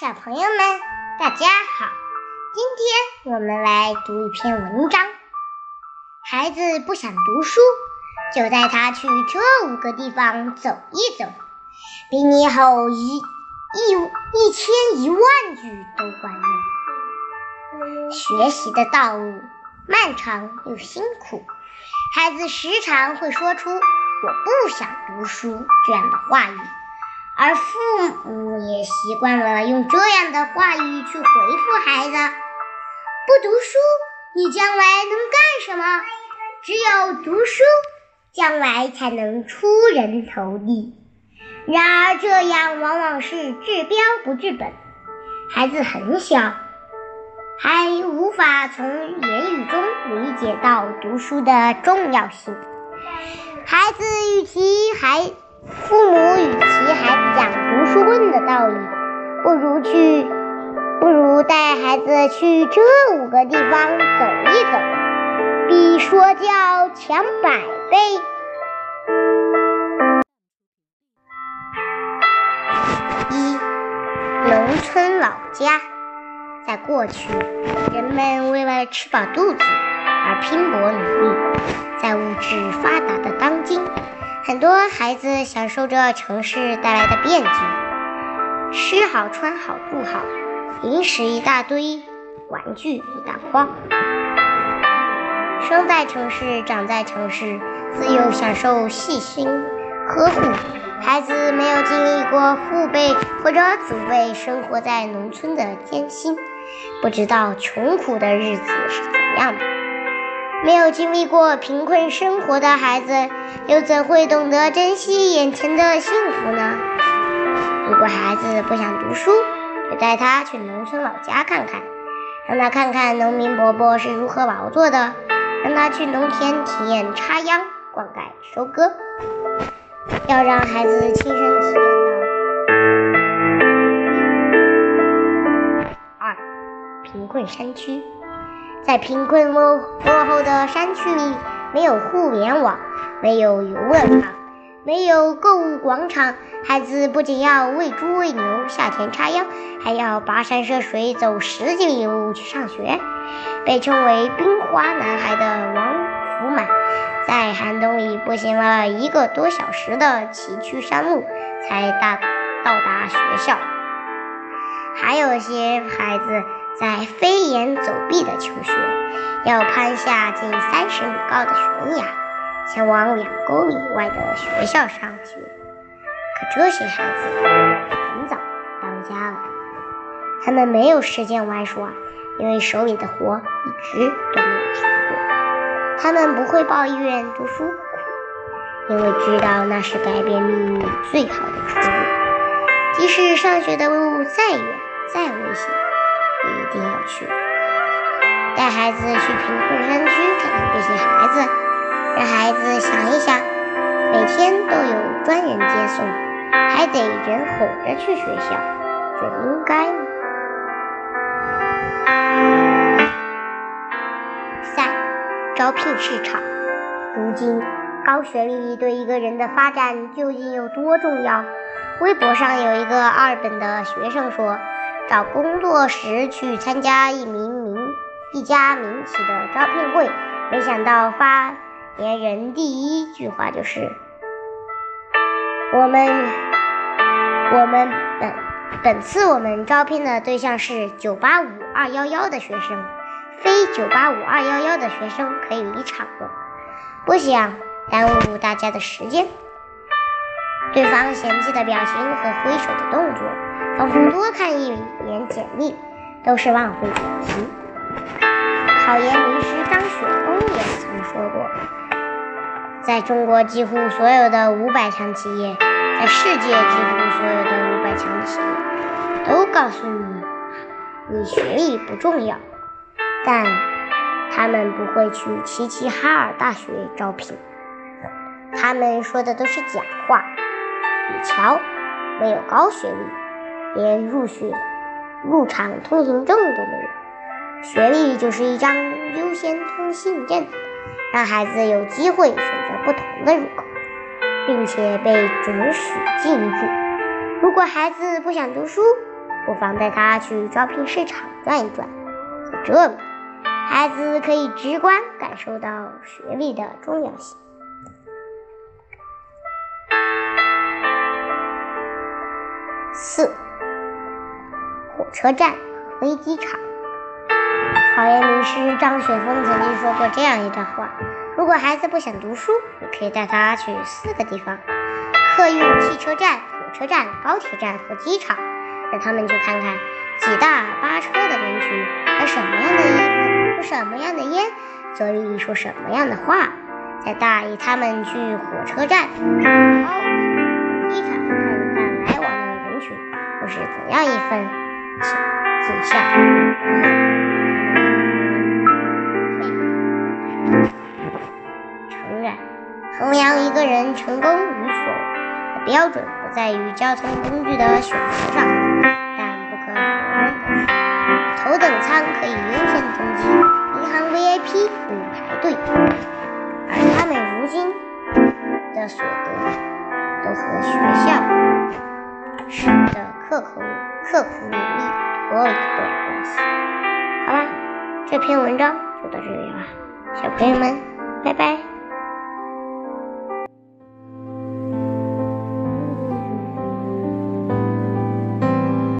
小朋友们，大家好！今天我们来读一篇文章。孩子不想读书，就带他去这五个地方走一走，比你吼一一一千一万句都管用。学习的道路漫长又辛苦，孩子时常会说出“我不想读书”这样的话语。而父母也习惯了用这样的话语去回复孩子：“不读书，你将来能干什么？只有读书，将来才能出人头地。”然而，这样往往是治标不治本。孩子很小，还无法从言语中理解到读书的重要性。孩子与其不如去，不如带孩子去这五个地方走一走，比说教强百倍。一，农村老家，在过去，人们为了吃饱肚子而拼搏努力，在物质发达的当今。很多孩子享受着城市带来的便捷，吃好穿好住好，零食一大堆，玩具一大筐。生在城市，长在城市，自幼享受细心呵护。孩子没有经历过父辈或者祖辈生活在农村的艰辛，不知道穷苦的日子是怎样的。没有经历过贫困生活的孩子，又怎会懂得珍惜眼前的幸福呢？如果孩子不想读书，就带他去农村老家看看，让他看看农民伯伯是如何劳作的，让他去农田体验插秧、灌溉、收割，要让孩子亲身体验到。二，贫困山区。在贫困落落后的山区里，没有互联网，没有游乐场，没有购物广场。孩子不仅要喂猪喂牛、下田插秧，还要跋山涉水走十几里路去上学。被称为“冰花男孩”的王福满，在寒冬里步行了一个多小时的崎岖山路，才达到达学校。还有些孩子。在飞檐走壁的求学，要攀下近三十米高的悬崖，前往两公里外的学校上学。可这些孩子很早当家了，他们没有时间玩耍，因为手里的活一直都没有停过。他们不会抱怨读书苦，因为知道那是改变命运最好的出路。即使上学的路再远再危险。也一定要去带孩子去贫困山区看看这些孩子，让孩子想一想，每天都有专人接送，还得人哄着去学校，这应该？三，招聘市场。如今，高学历对一个人的发展究竟有多重要？微博上有一个二本的学生说。找工作时去参加一名名一家民企的招聘会，没想到发言人第一句话就是：“我们我们本本次我们招聘的对象是九八五二幺幺的学生，非九八五二幺幺的学生可以离场了，不想耽误大家的时间。”对方嫌弃的表情和挥手的动作。仿佛多看一眼简历都是浪费感情。考研名师张雪峰也曾说过，在中国几乎所有的五百强企业，在世界几乎所有的五百强企业，都告诉你，你学历不重要，但他们不会去齐齐哈尔大学招聘，他们说的都是假话。你瞧，没有高学历。连入学、入场通行证都没有，学历就是一张优先通行证，让孩子有机会选择不同的入口，并且被准许进入。如果孩子不想读书，不妨带他去招聘市场转一转，在这里，孩子可以直观感受到学历的重要性。四，火车站和飞机场。考研名师张雪峰曾经说过这样一段话：如果孩子不想读书，你可以带他去四个地方：客运汽车站、火车站、高铁站和机场，让他们去看看挤大巴车的人群穿什么样的衣服、抽什么样的烟、嘴里说什么样的话，再带他们去火车站、衡量一个人成功与否的标准不在于交通工具的选择上，但不可否认的是，头等舱可以优先登机，银行 VIP 不用排队，而他们如今的所得都和学校的刻苦刻苦努力脱离不了关系。好吧，这篇文章就到这里了，小朋友们，拜拜。